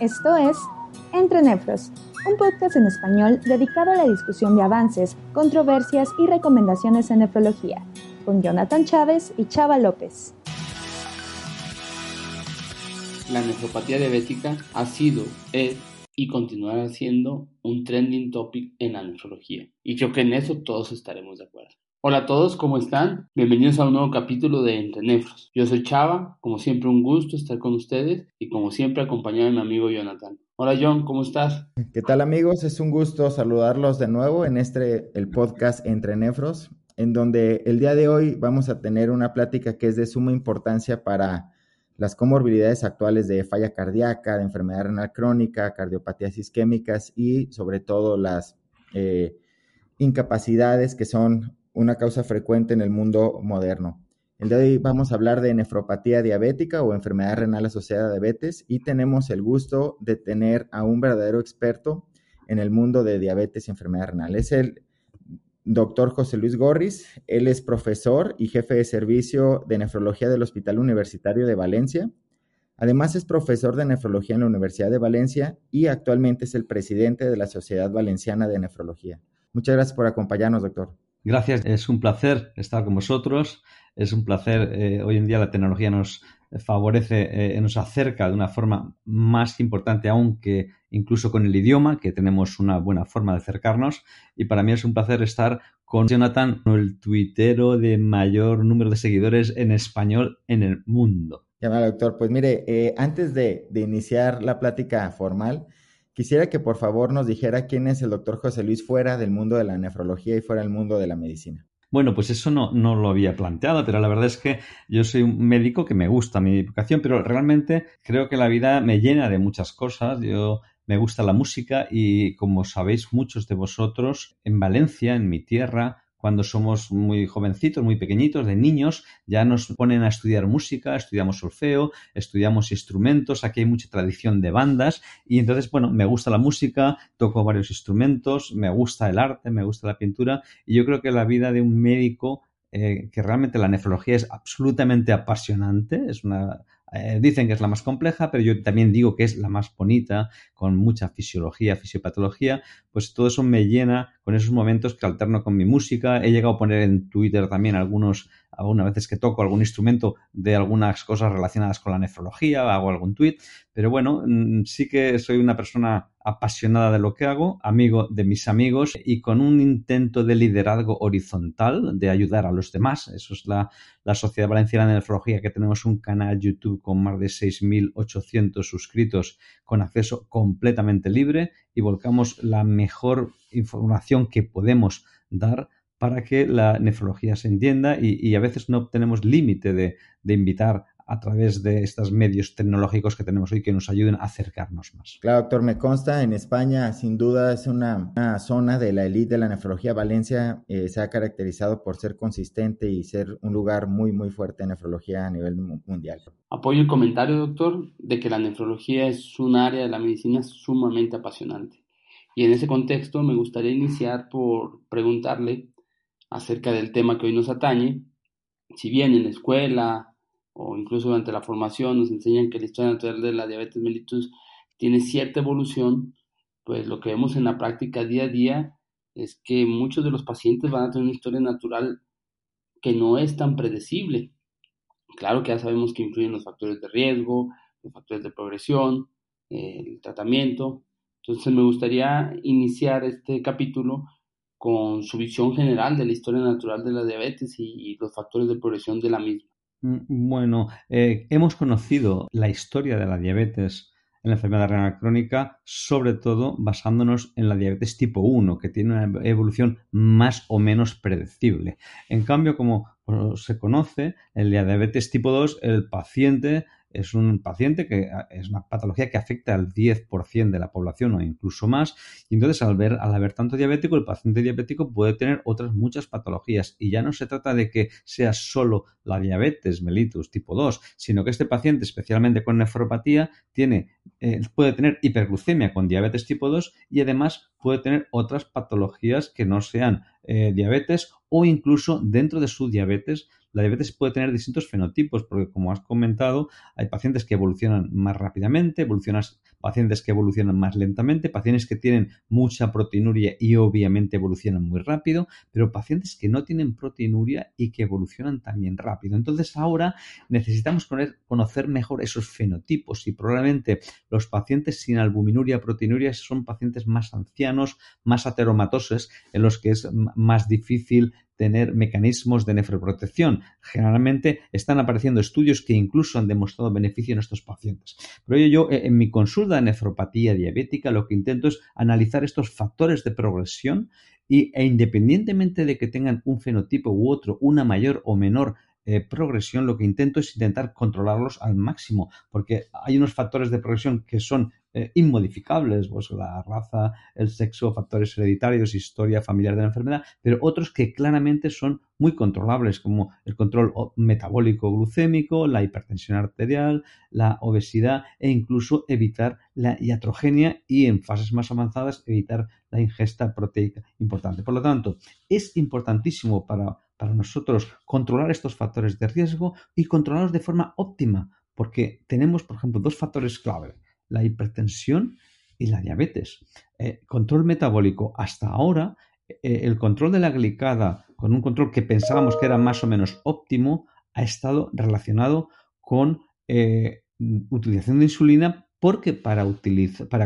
Esto es Entre Nefros, un podcast en español dedicado a la discusión de avances, controversias y recomendaciones en nefrología, con Jonathan Chávez y Chava López. La nefropatía diabética ha sido, es y continuará siendo un trending topic en la nefrología. Y creo que en eso todos estaremos de acuerdo. Hola a todos, ¿cómo están? Bienvenidos a un nuevo capítulo de Entre Nefros. Yo soy Chava, como siempre un gusto estar con ustedes y como siempre acompañado de mi amigo Jonathan. Hola John, ¿cómo estás? ¿Qué tal amigos? Es un gusto saludarlos de nuevo en este, el podcast Entre Nefros, en donde el día de hoy vamos a tener una plática que es de suma importancia para las comorbilidades actuales de falla cardíaca, de enfermedad renal crónica, cardiopatías isquémicas y sobre todo las eh, incapacidades que son una causa frecuente en el mundo moderno. El de hoy vamos a hablar de nefropatía diabética o enfermedad renal asociada a diabetes y tenemos el gusto de tener a un verdadero experto en el mundo de diabetes y enfermedad renal. Es el doctor José Luis Gorris. Él es profesor y jefe de servicio de nefrología del Hospital Universitario de Valencia. Además es profesor de nefrología en la Universidad de Valencia y actualmente es el presidente de la Sociedad Valenciana de Nefrología. Muchas gracias por acompañarnos, doctor. Gracias, es un placer estar con vosotros. Es un placer, eh, hoy en día la tecnología nos favorece, eh, nos acerca de una forma más importante aún que incluso con el idioma, que tenemos una buena forma de acercarnos. Y para mí es un placer estar con Jonathan, el tuitero de mayor número de seguidores en español en el mundo. Ya, doctor. Pues mire, eh, antes de, de iniciar la plática formal, Quisiera que por favor nos dijera quién es el doctor José Luis fuera del mundo de la nefrología y fuera del mundo de la medicina. Bueno, pues eso no, no lo había planteado, pero la verdad es que yo soy un médico que me gusta mi educación, pero realmente creo que la vida me llena de muchas cosas. Yo me gusta la música y como sabéis muchos de vosotros, en Valencia, en mi tierra, cuando somos muy jovencitos, muy pequeñitos, de niños, ya nos ponen a estudiar música, estudiamos solfeo, estudiamos instrumentos, aquí hay mucha tradición de bandas y entonces, bueno, me gusta la música, toco varios instrumentos, me gusta el arte, me gusta la pintura y yo creo que la vida de un médico eh, que realmente la nefrología es absolutamente apasionante, es una eh, dicen que es la más compleja, pero yo también digo que es la más bonita, con mucha fisiología, fisiopatología, pues todo eso me llena con esos momentos que alterno con mi música. He llegado a poner en Twitter también algunos, algunas veces que toco algún instrumento de algunas cosas relacionadas con la nefrología, hago algún tweet, pero bueno, mm, sí que soy una persona apasionada de lo que hago, amigo de mis amigos y con un intento de liderazgo horizontal, de ayudar a los demás. Eso es la, la Sociedad Valenciana de Nefrología, que tenemos un canal YouTube con más de 6.800 suscritos con acceso completamente libre y volcamos la mejor información que podemos dar para que la nefrología se entienda y, a veces no tenemos límite de, de invitar a través de estos medios tecnológicos que tenemos hoy que nos ayuden a acercarnos más. Claro, doctor, me consta, en España sin duda es una, zona de la élite de la nefrología. Valencia eh, se ha caracterizado por ser consistente y ser un lugar muy, muy fuerte en nefrología a nivel mundial. Apoyo el comentario, doctor, de que la nefrología es un área de la medicina sumamente apasionante. Y en ese contexto me gustaría iniciar por preguntarle acerca del tema que hoy nos atañe. Si bien en la escuela, o incluso durante la formación nos enseñan que la historia natural de la diabetes mellitus tiene cierta evolución, pues lo que vemos en la práctica día a día es que muchos de los pacientes van a tener una historia natural que no es tan predecible. Claro que ya sabemos que influyen los factores de riesgo, los factores de progresión, el tratamiento. Entonces me gustaría iniciar este capítulo con su visión general de la historia natural de la diabetes y los factores de progresión de la misma. Mm, bueno, eh, hemos conocido la historia de la diabetes en la enfermedad renal crónica, sobre todo basándonos en la diabetes tipo 1, que tiene una evolución más o menos predecible. En cambio, como se conoce, en la diabetes tipo 2, el paciente es un paciente que ah, es una patología que afecta al 10% de la población o incluso más. Y entonces, al, ver, al haber tanto diabético, el paciente diabético puede tener otras muchas patologías. Y ya no se trata de que sea solo la diabetes mellitus tipo 2, sino que este paciente, especialmente con nefropatía, tiene, eh, puede tener hiperglucemia con diabetes tipo 2 y además puede tener otras patologías que no sean eh, diabetes o incluso dentro de su diabetes la diabetes puede tener distintos fenotipos, porque como has comentado, hay pacientes que evolucionan más rápidamente, pacientes que evolucionan más lentamente, pacientes que tienen mucha proteinuria y obviamente evolucionan muy rápido, pero pacientes que no tienen proteinuria y que evolucionan también rápido. Entonces ahora necesitamos conocer mejor esos fenotipos y probablemente los pacientes sin albuminuria, proteinuria son pacientes más ancianos, más ateromatosos, en los que es más difícil tener mecanismos de nefroprotección. Generalmente están apareciendo estudios que incluso han demostrado beneficio en estos pacientes. Pero yo, eh, en mi consulta de nefropatía diabética, lo que intento es analizar estos factores de progresión y, e independientemente de que tengan un fenotipo u otro, una mayor o menor eh, progresión, lo que intento es intentar controlarlos al máximo, porque hay unos factores de progresión que son eh, inmodificables, pues la raza, el sexo, factores hereditarios, historia familiar de la enfermedad, pero otros que claramente son muy controlables, como el control metabólico glucémico, la hipertensión arterial, la obesidad e incluso evitar la iatrogenia y en fases más avanzadas evitar la ingesta proteica importante. Por lo tanto, es importantísimo para para nosotros controlar estos factores de riesgo y controlarlos de forma óptima, porque tenemos, por ejemplo, dos factores clave, la hipertensión y la diabetes. Eh, control metabólico, hasta ahora, eh, el control de la glicada con un control que pensábamos que era más o menos óptimo, ha estado relacionado con eh, utilización de insulina porque para,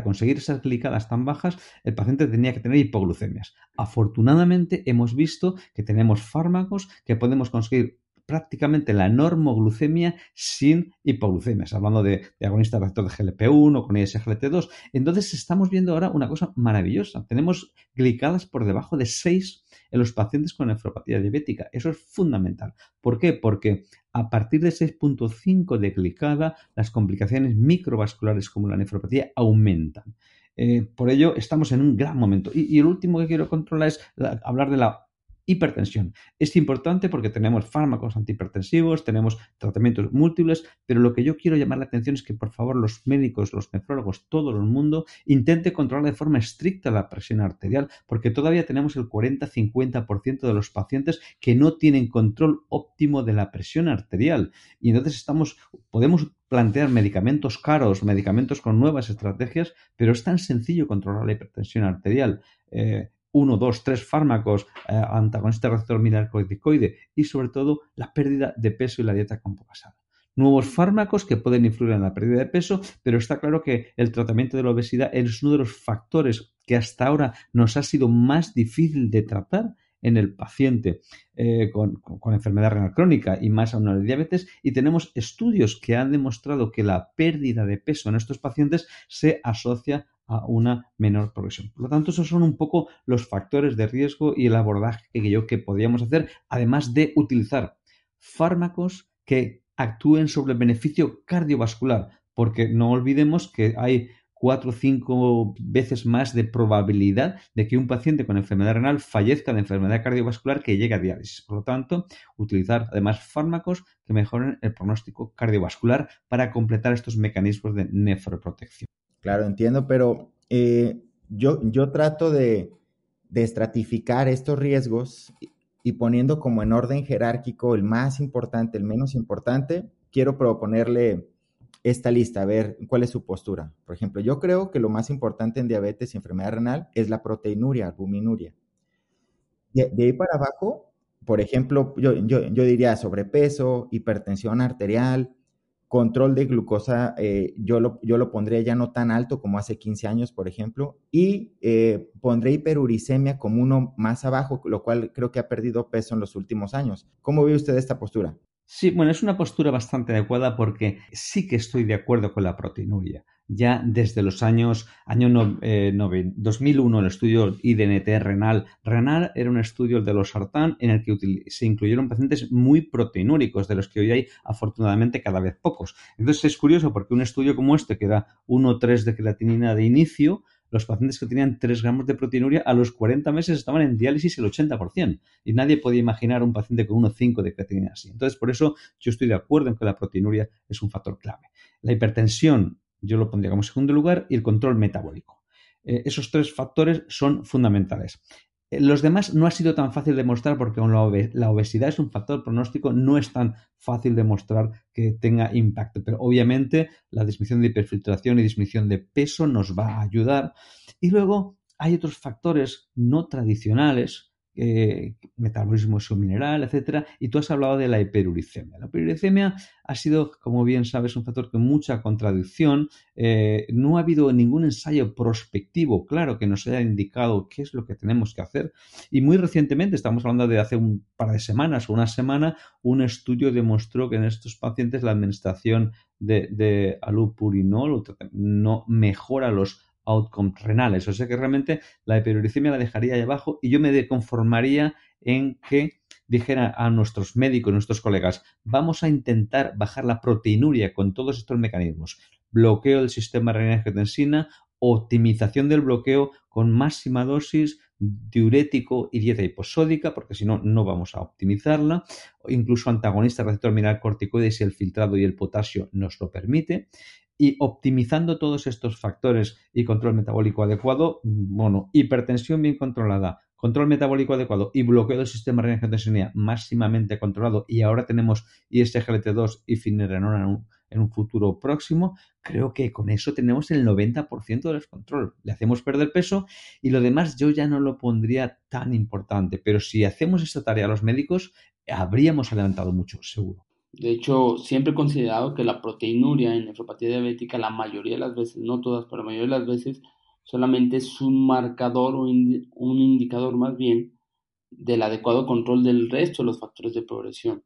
conseguir esas glicadas tan bajas el paciente tenía que tener hipoglucemias. Afortunadamente hemos visto que tenemos fármacos que podemos conseguir prácticamente la normoglucemia sin hipoglucemias, hablando de, de agonistas receptor de GLP-1 o con ISGLT2. Entonces estamos viendo ahora una cosa maravillosa. Tenemos glicadas por debajo de 6 en los pacientes con nefropatía diabética. Eso es fundamental. ¿Por qué? Porque a partir de 6.5 de glicada, las complicaciones microvasculares como la nefropatía aumentan. Eh, por ello, estamos en un gran momento. Y, el último que quiero controlar es hablar de la hipertensión. Es importante porque tenemos fármacos antihipertensivos, tenemos tratamientos múltiples, pero lo que yo quiero llamar la atención es que por favor los médicos, los nefrólogos, todo el mundo intente controlar de forma estricta la presión arterial, porque todavía tenemos el 40-50% de los pacientes que no tienen control óptimo de la presión arterial. Y entonces estamos, podemos plantear medicamentos caros, medicamentos con nuevas estrategias, pero es tan sencillo controlar la hipertensión arterial. Eh, uno, dos, tres fármacos eh, antagonistas receptor mineralocorticoide y sobre todo la pérdida de peso y la dieta basada. Nuevos fármacos que pueden influir en la pérdida de peso, pero está claro que el tratamiento de la obesidad es uno de los factores que hasta ahora nos ha sido más difícil de tratar en el paciente eh, con, con, enfermedad renal crónica y más aún en diabetes y tenemos estudios que han demostrado que la pérdida de peso en estos pacientes se asocia a una menor progresión. Por lo tanto, esos son un poco los factores de riesgo y el abordaje que yo que podríamos hacer, además de utilizar fármacos que actúen sobre el beneficio cardiovascular, porque no olvidemos que hay cuatro o cinco veces más de probabilidad de que un paciente con enfermedad renal fallezca de enfermedad cardiovascular que llegue a diálisis. Por lo tanto, utilizar además fármacos que mejoren el pronóstico cardiovascular para completar estos mecanismos de nefroprotección. Claro, entiendo, pero eh, yo, yo trato de, estratificar estos riesgos y, poniendo como en orden jerárquico el más importante, el menos importante, quiero proponerle esta lista, a ver cuál es su postura. Por ejemplo, yo creo que lo más importante en diabetes y enfermedad renal es la proteinuria, albuminuria. De, de ahí para abajo, por ejemplo, yo, yo, yo diría sobrepeso, hipertensión arterial, Control de glucosa, eh, yo, lo, yo lo pondría ya no tan alto como hace 15 años, por ejemplo, y eh, pondré hiperuricemia como uno más abajo, lo cual creo que ha perdido peso en los últimos años. ¿Cómo ve usted esta postura? Sí, bueno, es una postura bastante adecuada porque sí que estoy de acuerdo con la proteinuria. Ya desde los años año 2001, eh, el estudio IDNT renal. Renal era un estudio de los sartán en el que se incluyeron pacientes muy proteinúricos, de los que hoy hay afortunadamente cada vez pocos. Entonces es curioso porque un estudio como este, que era 1,3 de creatinina de inicio, los pacientes que tenían 3 gramos de proteinuria a los 40 meses estaban en diálisis el 80%. Y nadie podía imaginar un paciente con 1,5 de creatinina así. Entonces, por eso yo estoy de acuerdo en que la proteinuria es un factor clave. La hipertensión, yo lo pondría como segundo lugar, y el control metabólico. Eh, esos tres factores son fundamentales. Eh, los demás no ha sido tan fácil demostrar porque la obesidad es un factor pronóstico, no es tan fácil demostrar que tenga impacto. Pero obviamente la disminución de hiperfiltración y disminución de peso nos va a ayudar. Y luego hay otros factores no tradicionales eh, metabolismo submineral, etcétera, y tú has hablado de la hiperuricemia. La hiperuricemia ha sido, como bien sabes, un factor con mucha contradicción. Eh, no ha habido ningún ensayo prospectivo, claro, que nos haya indicado qué es lo que tenemos que hacer. Y muy recientemente, estamos hablando de hace un par de semanas o una semana, un estudio demostró que en estos pacientes la administración de, de alupurinol no mejora los outcomes renales. O sea que realmente la hiperuricemia la dejaría ahí abajo y yo me conformaría en que dijera a nuestros médicos, nuestros colegas, vamos a intentar bajar la proteinuria con todos estos mecanismos. Bloqueo del sistema renina-angiotensina, optimización del bloqueo con máxima dosis, diurético y dieta hiposódica, porque si no, no vamos a optimizarla, o incluso antagonista receptor mineral corticoide si el filtrado y el potasio nos lo permite y optimizando todos estos factores y control metabólico adecuado, bueno, hipertensión bien controlada, control metabólico adecuado y bloqueo del sistema renina máximamente controlado y ahora tenemos ISGLT2 y finerenona en un, futuro próximo, creo que con eso tenemos el 90% del descontrol. Le hacemos perder peso y lo demás yo ya no lo pondría tan importante, pero si hacemos esta tarea a los médicos, habríamos adelantado mucho, seguro. De hecho, siempre he considerado que la proteinuria en nefropatía diabética, la mayoría de las veces, no todas, pero la mayoría de las veces, solamente es un marcador o un indicador más bien del adecuado control del resto de los factores de progresión.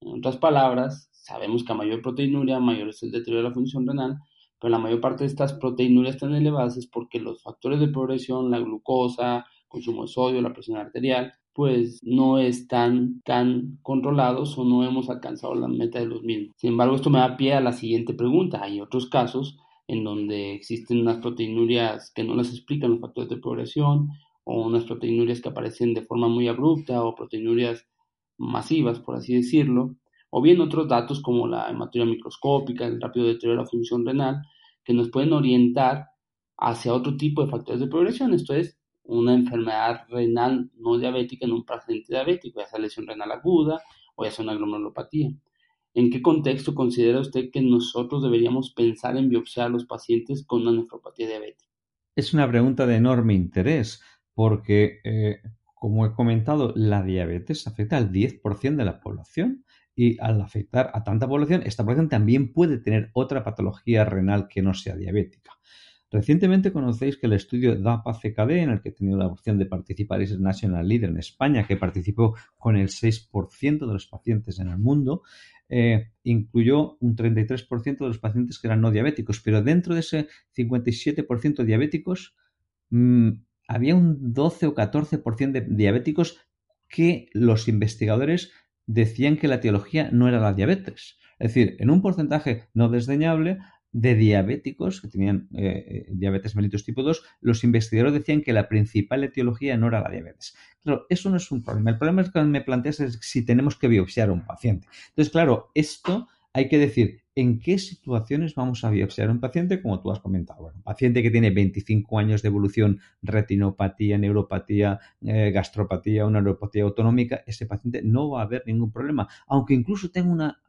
En otras palabras, sabemos que a mayor proteinuria, mayor es el deterioro de la función renal, pero la mayor parte de estas proteinurias tan elevadas es porque los factores de progresión, la glucosa, consumo de sodio, la presión arterial, pues no están tan controlados o no hemos alcanzado la meta de los mismos. Sin embargo, esto me da pie a la siguiente pregunta. Hay otros casos en donde existen unas proteinurias que no las explican los factores de progresión o unas proteinurias que aparecen de forma muy abrupta o proteinurias masivas, por así decirlo, o bien otros datos como la hematuria microscópica, el rápido deterioro de la función renal, que nos pueden orientar hacia otro tipo de factores de progresión. Esto es, una enfermedad renal no diabética en un paciente diabético, ya sea lesión renal aguda o ya sea una glomerulopatía. ¿En qué contexto considera usted que nosotros deberíamos pensar en biopsiar a los pacientes con una nefropatía diabética? Es una pregunta de enorme interés porque, eh, como he comentado, la diabetes afecta al 10% de la población y al afectar a tanta población, esta población también puede tener otra patología renal que no sea diabética. Recientemente conocéis que el estudio DAPA-CKD, en el que he tenido la opción de participar, es el National Leader en España, que participó con el 6% de los pacientes en el mundo, eh, incluyó un 33% de los pacientes que eran no diabéticos, pero dentro de ese 57% diabéticos mm, había un 12 o 14% de diabéticos que los investigadores decían que la etiología no era la diabetes. Es decir, en un porcentaje no desdeñable de diabéticos que tenían eh, eh, diabetes mellitus tipo 2, los investigadores decían que la principal etiología no era la diabetes. Claro, eso no es un problema. El problema es que me planteas es si tenemos que biopsiar a un paciente. Entonces, claro, esto hay que decir, ¿en qué situaciones vamos a biopsiar a un paciente? Como tú has comentado, bueno, un paciente que tiene 25 años de evolución, retinopatía, neuropatía, eh, gastropatía, una neuropatía autonómica, ese paciente no va a haber ningún problema. Aunque incluso tenga una,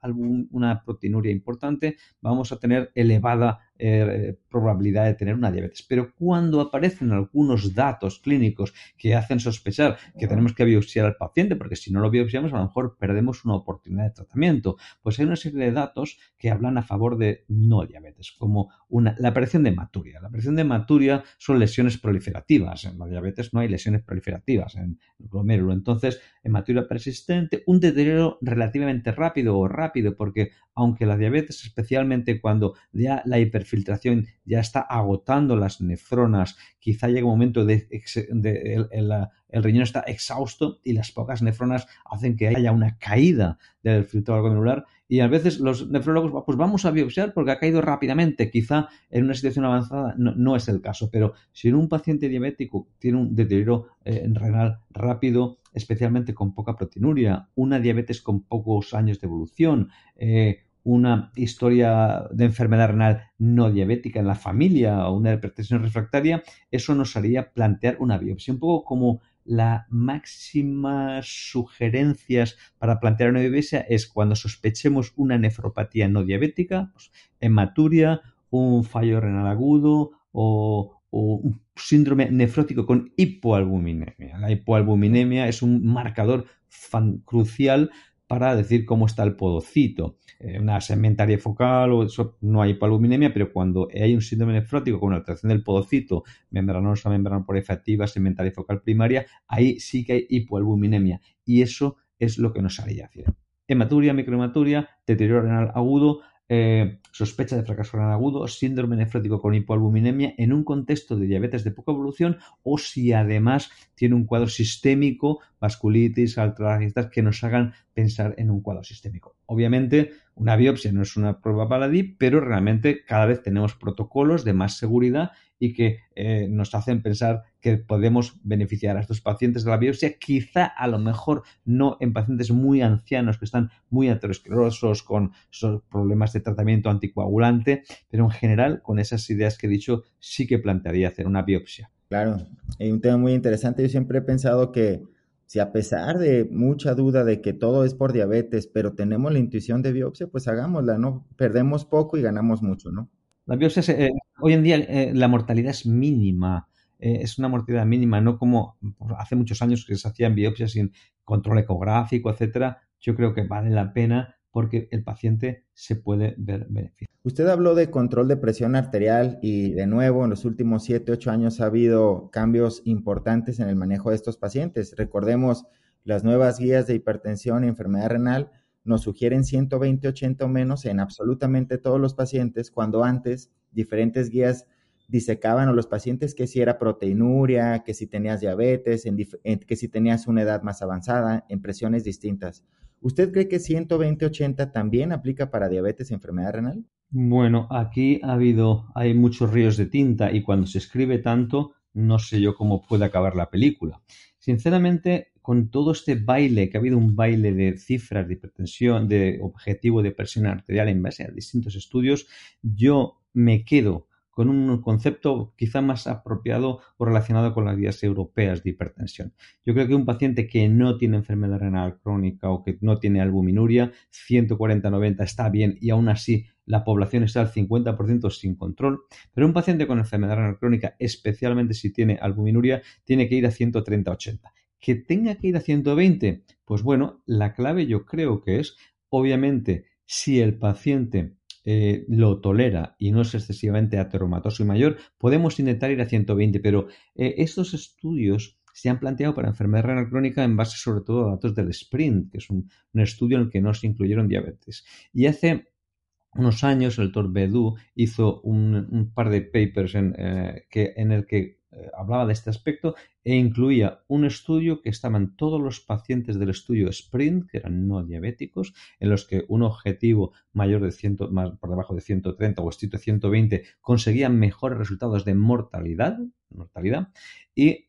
una proteinuria importante, vamos a tener elevada eh, probabilidad de tener una diabetes. Pero cuando aparecen algunos datos clínicos que hacen sospechar que tenemos que biopsiar al paciente, porque si no lo biopsiamos a lo mejor perdemos una oportunidad de tratamiento, pues hay una serie de datos que hablan a favor de no diabetes, como una, la aparición de hematuria. La aparición de hematuria son lesiones proliferativas. En la diabetes no hay lesiones proliferativas en el glomérulo. Entonces, hematuria persistente, un deterioro relativamente rápido o rápido, porque aunque la diabetes, especialmente cuando ya la hiperfiltración ya está agotando las nefronas, quizá llega un momento de, el, riñón está exhausto y las pocas nefronas hacen que haya una caída del filtrado glomerular y a veces los nefrólogos, pues vamos a biopsiar porque ha caído rápidamente. Quizá en una situación avanzada no, es el caso, pero si en un paciente diabético tiene un deterioro eh, renal rápido, especialmente con poca proteinuria, una diabetes con pocos años de evolución, eh, una historia de enfermedad renal no diabética en la familia o una hipertensión refractaria, eso nos haría plantear una biopsia, un poco como las máximas sugerencias para plantear una biopsia es cuando sospechemos una nefropatía no diabética, pues, hematuria, un fallo renal agudo o, o un síndrome nefrótico con hipoalbuminemia. La hipoalbuminemia es un marcador crucial para decir cómo está el podocito. Eh, una segmentaria focal o eso, no hay hipoalbuminemia, pero cuando hay un síndrome nefrótico con alteración del podocito, membranosa, membrana por efectiva, segmentaria focal primaria, ahí sí que hay hipoalbuminemia. Y eso es lo que nos haría decir. Hematuria, microhematuria, deterioro renal agudo, eh, sospecha de fracaso renal agudo, síndrome nefrótico con hipoalbuminemia en un contexto de diabetes de poca evolución o si además tiene un cuadro sistémico, vasculitis, altas que nos hagan pensar en un cuadro sistémico. Obviamente, una biopsia no es una prueba baladí, pero realmente cada vez tenemos protocolos de más seguridad y que eh, nos hacen pensar que podemos beneficiar a estos pacientes de la biopsia, quizá a lo mejor no en pacientes muy ancianos que están muy aterosclerosos con problemas de tratamiento anticoagulante, pero en general con esas ideas que he dicho sí que plantearía hacer una biopsia. Claro, hay un tema muy interesante. Yo siempre he pensado que si a pesar de mucha duda de que todo es por diabetes, pero tenemos la intuición de biopsia, pues hagámosla, ¿no? Perdemos poco y ganamos mucho, ¿no? La biopsia, eh, hoy en día eh, la mortalidad es mínima, eh, es una mortalidad mínima, no como hace muchos años que se hacían biopsias sin control ecográfico, etcétera. Yo creo que vale la pena porque el paciente se puede ver beneficiado. Usted habló de control de presión arterial y de nuevo en los últimos 7, 8 años ha habido cambios importantes en el manejo de estos pacientes. Recordemos, las nuevas guías de hipertensión y enfermedad renal nos sugieren 120-80 o menos en absolutamente todos los pacientes, cuando antes diferentes guías disecaban a los pacientes que si era proteinuria, que si tenías diabetes, que si tenías una edad más avanzada, en presiones distintas. ¿Usted cree que 120-80 también aplica para diabetes y enfermedad renal? Bueno, aquí ha habido, hay muchos ríos de tinta y cuando se escribe tanto, no sé yo cómo puede acabar la película. Sinceramente, con todo este baile, que ha habido un baile de cifras de hipertensión, de objetivo de presión arterial en base a distintos estudios, yo me quedo con un concepto quizá más apropiado o relacionado con las guías europeas de hipertensión. Yo creo que un paciente que no tiene enfermedad renal crónica o que no tiene albuminuria, 140-90 está bien y aún así la población está al 50% sin control, pero un paciente con enfermedad renal crónica, especialmente si tiene albuminuria, tiene que ir a 130-80. Que tenga que ir a 120, pues bueno, la clave yo creo que es, obviamente, si el paciente eh, lo tolera y no es excesivamente ateromatoso y mayor, podemos intentar ir a 120, pero eh, estos estudios se han planteado para enfermedad renal crónica en base sobre todo a datos del SPRINT, que es un, estudio en el que no se incluyeron diabetes. Y hace unos años el doctor Bedú hizo un, par de papers en, eh, que, en el que eh, hablaba de este aspecto e incluía un estudio que estaban todos los pacientes del estudio SPRINT, que eran no diabéticos, en los que un objetivo mayor de 100, más por debajo de 130 o estricto de 120 conseguían mejores resultados de mortalidad, mortalidad y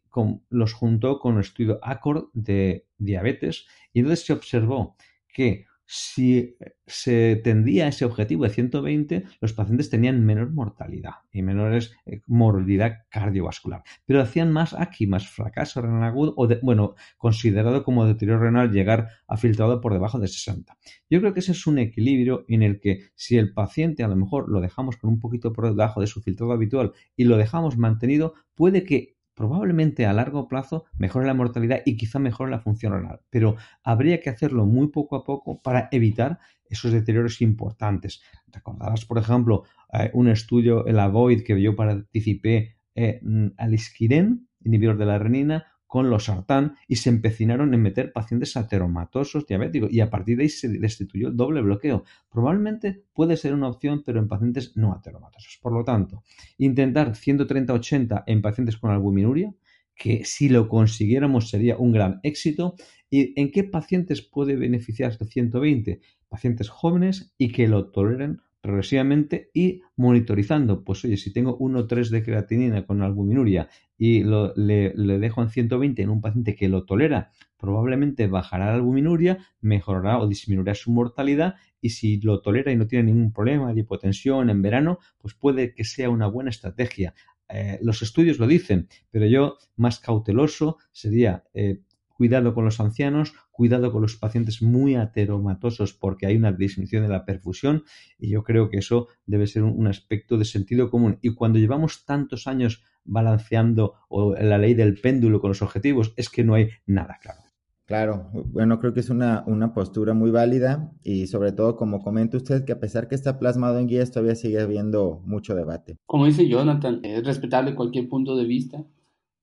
los juntó con un estudio ACORD de diabetes y entonces se observó que si se tendía a ese objetivo de 120, los pacientes tenían menor mortalidad y menores eh, morbilidad cardiovascular. Pero hacían más aquí, más fracaso renal agudo o, bueno, considerado como deterioro renal llegar a filtrado por debajo de 60. Yo creo que ese es un equilibrio en el que si el paciente a lo mejor lo dejamos con un poquito por debajo de su filtrado habitual y lo dejamos mantenido, puede que probablemente a largo plazo mejore la mortalidad y quizá mejore la función renal, pero habría que hacerlo muy poco a poco para evitar esos deterioros importantes. Recordarás, por ejemplo, eh, un estudio, el AVOID, que yo participé eh, al isquiren, inhibidor de la renina, con los sartán y se empecinaron en meter pacientes ateromatosos diabéticos y a partir de ahí se destituyó el doble bloqueo. Probablemente puede ser una opción, pero en pacientes no ateromatosos. Por lo tanto, intentar 130-80 en pacientes con albuminuria, que si lo consiguiéramos sería un gran éxito. ¿Y en qué pacientes puede beneficiar de 120? Pacientes jóvenes y que lo toleren progresivamente y monitorizando. Pues oye, si tengo 1,3 de creatinina con albuminuria y le, dejo en 120 en un paciente que lo tolera, probablemente bajará la albuminuria, mejorará o disminuirá su mortalidad y si lo tolera y no tiene ningún problema de hipotensión en verano, pues puede que sea una buena estrategia. Eh, los estudios lo dicen, pero yo más cauteloso sería eh, cuidado con los ancianos, cuidado con los pacientes muy ateromatosos porque hay una disminución de la perfusión y yo creo que eso debe ser un, aspecto de sentido común. Y cuando llevamos tantos años balanceando o la ley del péndulo con los objetivos, es que no hay nada claro. Claro, bueno, creo que es una, una, postura muy válida y sobre todo, como comenta usted, que a pesar que está plasmado en guías, todavía sigue habiendo mucho debate. Como dice Jonathan, es respetable cualquier punto de vista,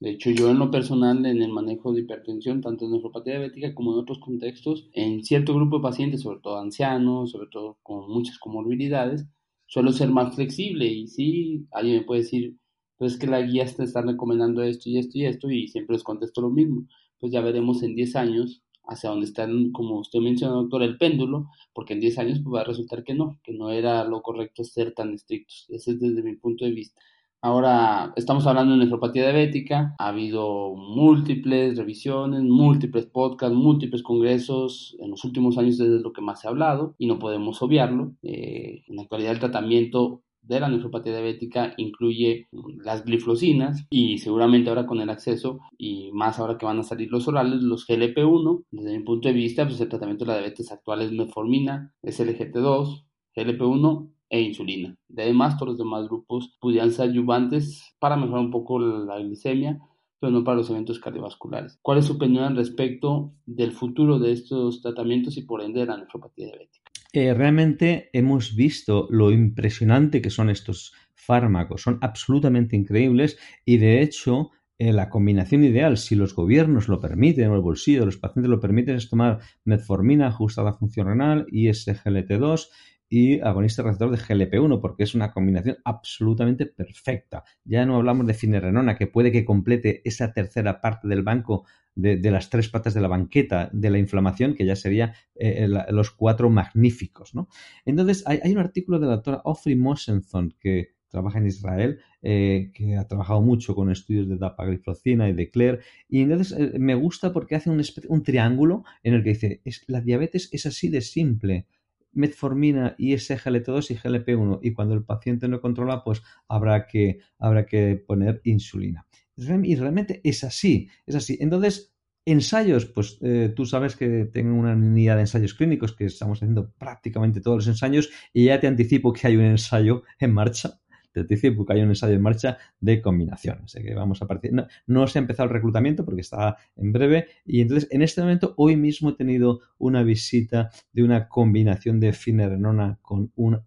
de hecho, yo en lo personal, en el manejo de hipertensión, tanto en nefropatía diabética como en otros contextos, en cierto grupo de pacientes, sobre todo ancianos, sobre todo con muchas comorbilidades, suelo ser más flexible y sí, alguien me puede decir, pues es que la guía te está recomendando esto y esto y esto y siempre les contesto lo mismo. Pues ya veremos en 10 años hacia dónde está, como usted menciona, doctor, el péndulo, porque en 10 años pues, va a resultar que no, que no era lo correcto ser tan estrictos. Ese es desde mi punto de vista. Ahora estamos hablando de nefropatía diabética. Ha habido múltiples revisiones, múltiples podcasts, múltiples congresos en los últimos años desde lo que más se ha hablado y no podemos obviarlo. Eh, en la actualidad el tratamiento de la nefropatía diabética incluye las glifosinas y seguramente ahora con el acceso y más ahora que van a salir los orales, los GLP-1. Desde mi punto de vista, pues el tratamiento de la diabetes actual es metformina, SLGT2, GLP-1 e insulina. Además, todos los demás grupos pudieran ser ayudantes para mejorar un poco la glicemia, pero no para los eventos cardiovasculares. ¿Cuál es su opinión al respecto del futuro de estos tratamientos y por ende de la nefropatía diabética? Eh, realmente hemos visto lo impresionante que son estos fármacos, son absolutamente increíbles y de hecho eh, la combinación ideal, si los gobiernos lo permiten o el bolsillo de los pacientes lo permiten, es tomar metformina ajustada a función renal y SGLT2 y agonista receptor de GLP-1, porque es una combinación absolutamente perfecta. Ya no hablamos de finerenona, que puede que complete esa tercera parte del banco de, las tres patas de la banqueta de la inflamación, que ya sería eh, los cuatro magníficos. ¿no? Entonces, hay, un artículo de la doctora Ofri Mosenson que trabaja en Israel, eh, que ha trabajado mucho con estudios de dapagliflozina y de Claire, y entonces eh, me gusta porque hace un, un, triángulo en el que dice, la diabetes es así de simple, metformina y SGLT2 y GLP1 y cuando el paciente no controla pues habrá que, habrá que poner insulina. Y realmente es así, es así. Entonces, ensayos, pues eh, tú sabes que tengo una unidad de ensayos clínicos que estamos haciendo prácticamente todos los ensayos y ya te anticipo que hay un ensayo en marcha te anticipo que hay un ensayo en marcha de combinación. que vamos a partir. No, se ha empezado el reclutamiento porque está en breve. Y entonces, en este momento, hoy mismo he tenido una visita de una combinación de finerenona con un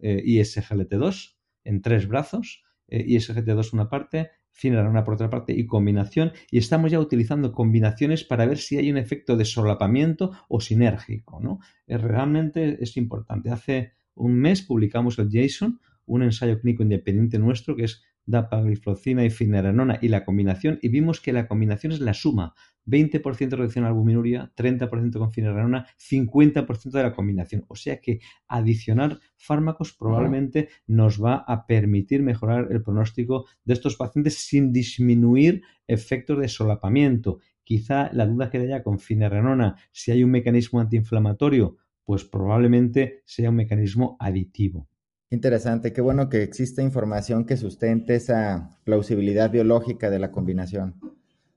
eh, ISGLT2 en tres brazos. Eh, ISGLT2 una parte, finerenona por otra parte y combinación. Y estamos ya utilizando combinaciones para ver si hay un efecto de solapamiento o sinérgico. ¿no? Eh, realmente es importante. Hace un mes publicamos el JSON, un ensayo clínico independiente nuestro que es dapagliflozina y finerenona y la combinación y vimos que la combinación es la suma 20% de reducción de albuminuria, 30% con finerenona, 50% de la combinación. O sea que adicionar fármacos probablemente nos va a permitir mejorar el pronóstico de estos pacientes sin disminuir efectos de solapamiento. Quizá la duda que haya con finerenona, si hay un mecanismo antiinflamatorio, pues probablemente sea un mecanismo aditivo. Interesante, qué bueno que existe información que sustente esa plausibilidad biológica de la combinación.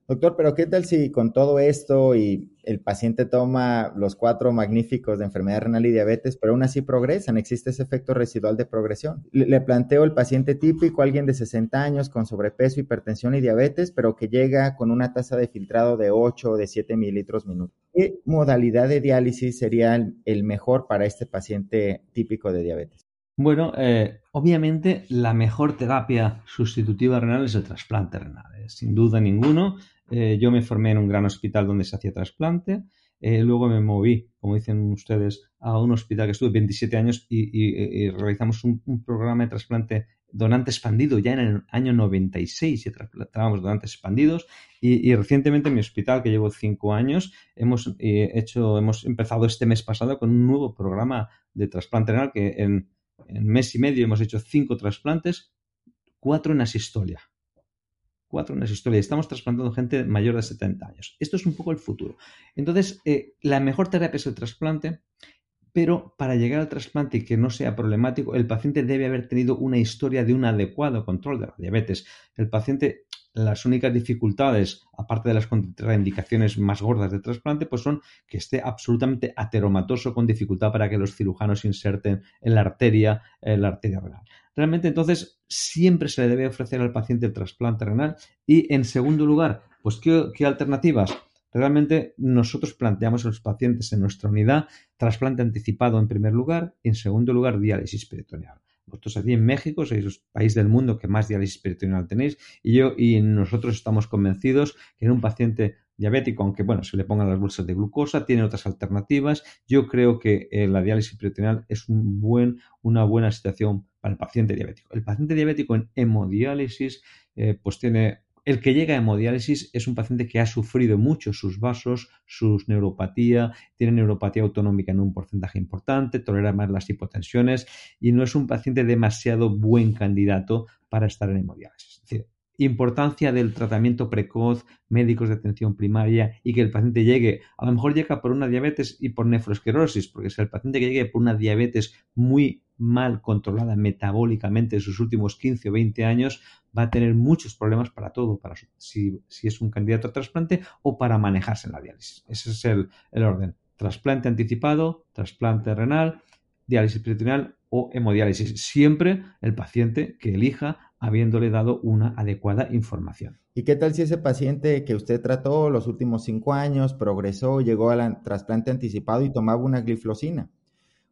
Doctor, pero ¿qué tal si con todo esto y el paciente toma los cuatro magníficos de enfermedad renal y diabetes, pero aún así progresan? Existe ese efecto residual de progresión. Le, planteo el paciente típico, alguien de 60 años con sobrepeso, hipertensión y diabetes, pero que llega con una tasa de filtrado de 8 o de 7 mililitros minuto. ¿Qué modalidad de diálisis sería el mejor para este paciente típico de diabetes? Bueno, eh, obviamente la mejor terapia sustitutiva renal es el trasplante renal, eh, sin duda ninguno. Eh, yo me formé en un gran hospital donde se hacía trasplante. luego me moví, como dicen ustedes, a un hospital que estuve 27 años y, realizamos un, programa de trasplante donante expandido ya en el año 96 y trasplantábamos donantes expandidos y, recientemente en mi hospital que llevo cinco años hemos hecho hemos empezado este mes pasado con un nuevo programa de trasplante renal que en en mes y medio hemos hecho cinco trasplantes, cuatro en asistolia. Cuatro en asistolia. Estamos trasplantando gente mayor de 70 años. Esto es un poco el futuro. Entonces, eh, la mejor terapia es el trasplante, pero para llegar al trasplante y que no sea problemático, el paciente debe haber tenido una historia de un adecuado control de la diabetes. El paciente las únicas dificultades, aparte de las contraindicaciones más gordas de trasplante, pues son que esté absolutamente ateromatoso con dificultad para que los cirujanos inserten en la arteria, la arteria renal. Realmente, entonces, siempre se le debe ofrecer al paciente el trasplante renal. Y en segundo lugar, pues, ¿qué, qué alternativas? Realmente nosotros planteamos a los pacientes en nuestra unidad trasplante anticipado en primer lugar y en segundo lugar diálisis peritoneal. Vosotros aquí en México sois el país del mundo que más diálisis peritoneal tenéis y yo y nosotros estamos convencidos que en un paciente diabético, aunque bueno, se le pongan las bolsas de glucosa, tiene otras alternativas. Yo creo que eh, la diálisis peritoneal es un buen, una buena situación para el paciente diabético. El paciente diabético en hemodiálisis eh, pues tiene el que llega a hemodiálisis es un paciente que ha sufrido mucho sus vasos, sus neuropatía, tiene neuropatía autonómica en un porcentaje importante, tolera más las hipotensiones y no es un paciente demasiado buen candidato para estar en hemodiálisis. Es decir, importancia del tratamiento precoz, médicos de atención primaria y que el paciente llegue, a lo mejor llega por una diabetes y por nefroesclerosis, porque si el paciente que llegue por una diabetes muy mal controlada metabólicamente en sus últimos 15 o 20 años, va a tener muchos problemas para todo, para si, es un candidato a trasplante o para manejarse en la diálisis. Ese es el, el orden. Trasplante anticipado, trasplante renal, diálisis peritoneal o hemodiálisis. Siempre el paciente que elija habiéndole dado una adecuada información. ¿Y qué tal si ese paciente que usted trató los últimos cinco años progresó, llegó al trasplante anticipado y tomaba una gliflosina?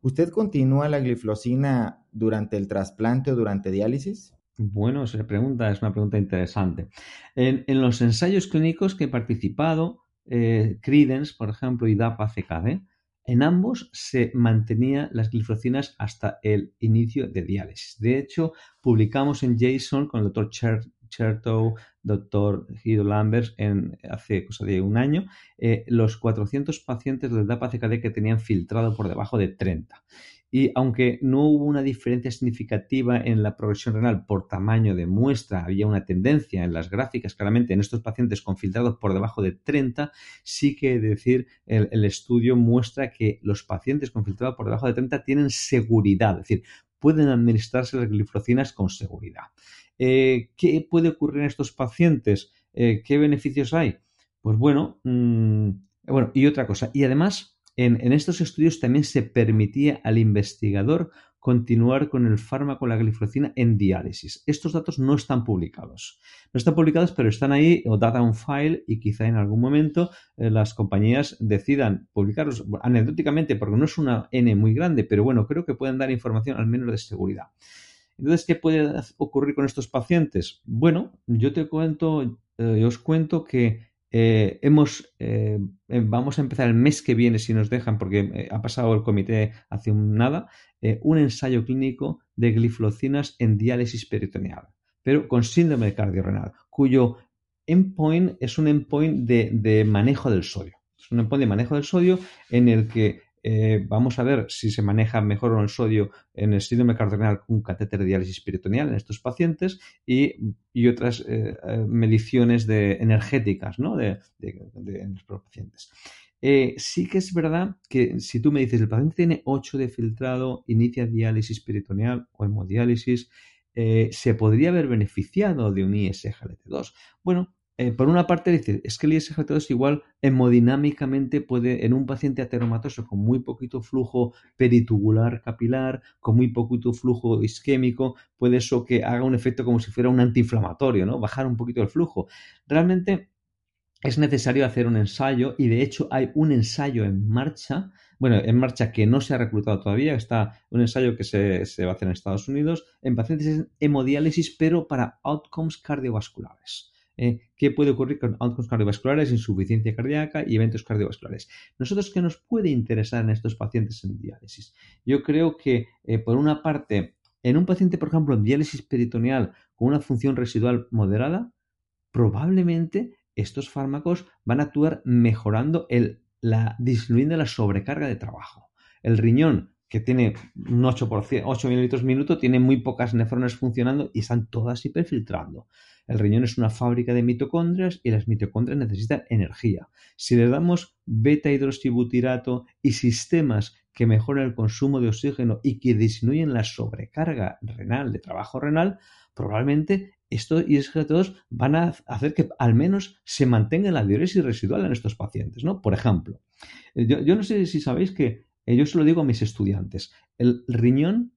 ¿Usted continúa la gliflosina durante el trasplante o durante diálisis? Bueno, esa pregunta es una pregunta interesante. En, los ensayos clínicos que he participado, eh, Credence, por ejemplo, y DAPA-CKD, en ambos se mantenía las glifocinas hasta el inicio de diálisis. De hecho, publicamos en JSON con el doctor Chertow, doctor Guido Lambers, en, hace cosa de un año, eh, los 400 pacientes del DAPA-CKD que tenían filtrado por debajo de 30. Y aunque no hubo una diferencia significativa en la progresión renal por tamaño de muestra, había una tendencia en las gráficas, claramente en estos pacientes con filtrados por debajo de 30, sí que decir, el, estudio muestra que los pacientes con filtrado por debajo de 30 tienen seguridad, es decir, pueden administrarse las glifocinas con seguridad. Eh, ¿Qué puede ocurrir en estos pacientes? Eh, ¿Qué beneficios hay? Pues bueno, mm, bueno, y otra cosa, y además en, estos estudios también se permitía al investigador continuar con el fármaco, la glifosina, en diálisis. Estos datos no están publicados. No están publicados, pero están ahí o data on file y quizá en algún momento eh, las compañías decidan publicarlos anecdóticamente porque no es una N muy grande, pero bueno, creo que pueden dar información al menos de seguridad. Entonces, ¿qué puede ocurrir con estos pacientes? Bueno, yo te cuento, eh, os cuento que eh, eh, em, vamos a empezar el mes que viene, si nos dejan, porque eh, ha pasado el comité hace un nada, un ensayo clínico de gliflocinas en diálisis peritoneal, pero con síndrome cardiorrenal, cuyo endpoint es un endpoint de, de manejo del sodio. Es un endpoint de manejo del sodio en el que eh, vamos a ver si se maneja mejor o el sodio en el síndrome cardinal con un catéter de diálisis peritoneal en estos pacientes y, otras eh, eh, mediciones de, energéticas ¿no? de, los pacientes. Sí que es verdad que si tú me dices el paciente tiene 8 de filtrado, inicia diálisis peritoneal o hemodiálisis, se podría haber beneficiado de un ISGLT2. Bueno, eh, por una parte dice, es que el ISGLT2 igual hemodinámicamente puede, en un paciente ateromatoso con muy poquito flujo peritubular capilar, con muy poquito flujo isquémico, puede eso que haga un efecto como si fuera un antiinflamatorio, ¿no? Bajar un poquito el flujo. Realmente es necesario hacer un ensayo y de hecho hay un ensayo en marcha, bueno, en marcha que no se ha reclutado todavía, está un ensayo que se, se va a hacer en Estados Unidos en pacientes en hemodiálisis pero para outcomes cardiovasculares. Eh, qué puede ocurrir con outcomes cardiovasculares, insuficiencia cardíaca y eventos cardiovasculares. Nosotros, ¿qué nos puede interesar en estos pacientes en diálisis? Yo creo que, eh, por una parte, en un paciente, por ejemplo, en diálisis peritoneal con una función residual moderada, probablemente estos fármacos van a actuar mejorando el, disminuyendo la sobrecarga de trabajo. El riñón, que tiene un 8%, 8 mililitros minuto, tiene muy pocas nefronas funcionando y están todas hiperfiltrando. El riñón es una fábrica de mitocondrias y las mitocondrias necesitan energía. Si le damos beta hidroxibutirato y sistemas que mejoran el consumo de oxígeno y que disminuyen la sobrecarga renal de trabajo renal, probablemente estos ISGLT2 van a hacer que al menos se mantenga la diuresis residual en estos pacientes. ¿no? Por ejemplo, yo, yo no sé si sabéis que yo se lo digo a mis estudiantes, el riñón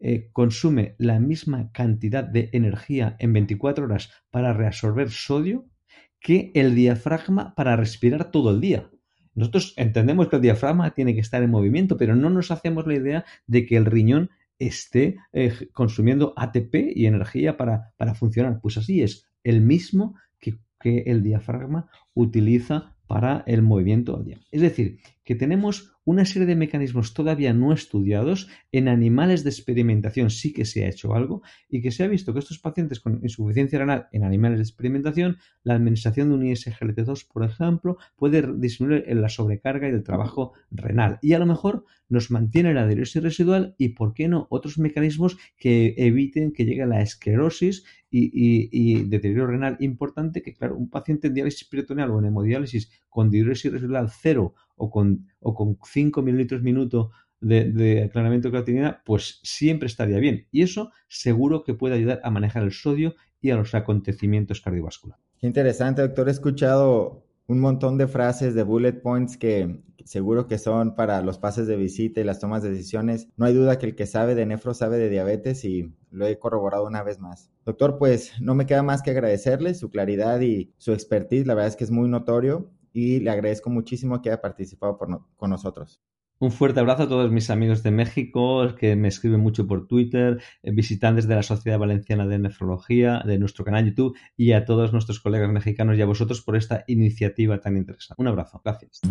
eh, consume la misma cantidad de energía en 24 horas para reabsorber sodio que el diafragma para respirar todo el día. Nosotros entendemos que el diafragma tiene que estar en movimiento, pero no nos hacemos la idea de que el riñón esté eh, consumiendo ATP y energía para, para, funcionar. Pues así es, el mismo que, que el diafragma utiliza para el movimiento al día. Es decir, que tenemos una serie de mecanismos todavía no estudiados. En animales de experimentación sí que se ha hecho algo y que se ha visto que estos pacientes con insuficiencia renal en animales de experimentación, la administración de un ISGLT2, por ejemplo, puede disminuir la sobrecarga y el trabajo renal. Y a lo mejor nos mantiene la diuresis residual y, ¿por qué no?, otros mecanismos que eviten que llegue la esclerosis y, deterioro renal importante, que claro, un paciente en diálisis peritoneal o en hemodiálisis con diuresis residual cero o con, o con 5 mililitros minuto de, de aclaramiento de creatinina, pues siempre estaría bien. Y eso seguro que puede ayudar a manejar el sodio y a los acontecimientos cardiovasculares. Qué interesante, doctor. He escuchado un montón de frases, de bullet points que seguro que son para los pases de visita y las tomas de decisiones. No hay duda que el que sabe de nefro sabe de diabetes y lo he corroborado una vez más. Doctor, pues no me queda más que agradecerle su claridad y su expertise. La verdad es que es muy notorio y le agradezco muchísimo que haya participado con nosotros. Un fuerte abrazo a todos mis amigos de México que me escriben mucho por Twitter, eh, visitantes de la Sociedad Valenciana de Nefrología, de nuestro canal YouTube y a todos nuestros colegas mexicanos y a vosotros por esta iniciativa tan interesante. Un abrazo, gracias.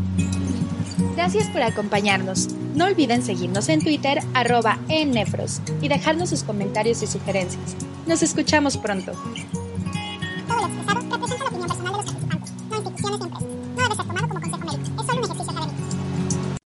Gracias por acompañarnos. No olviden seguirnos en Twitter, arroba ennefros, y dejarnos sus comentarios y sugerencias. Nos escuchamos pronto.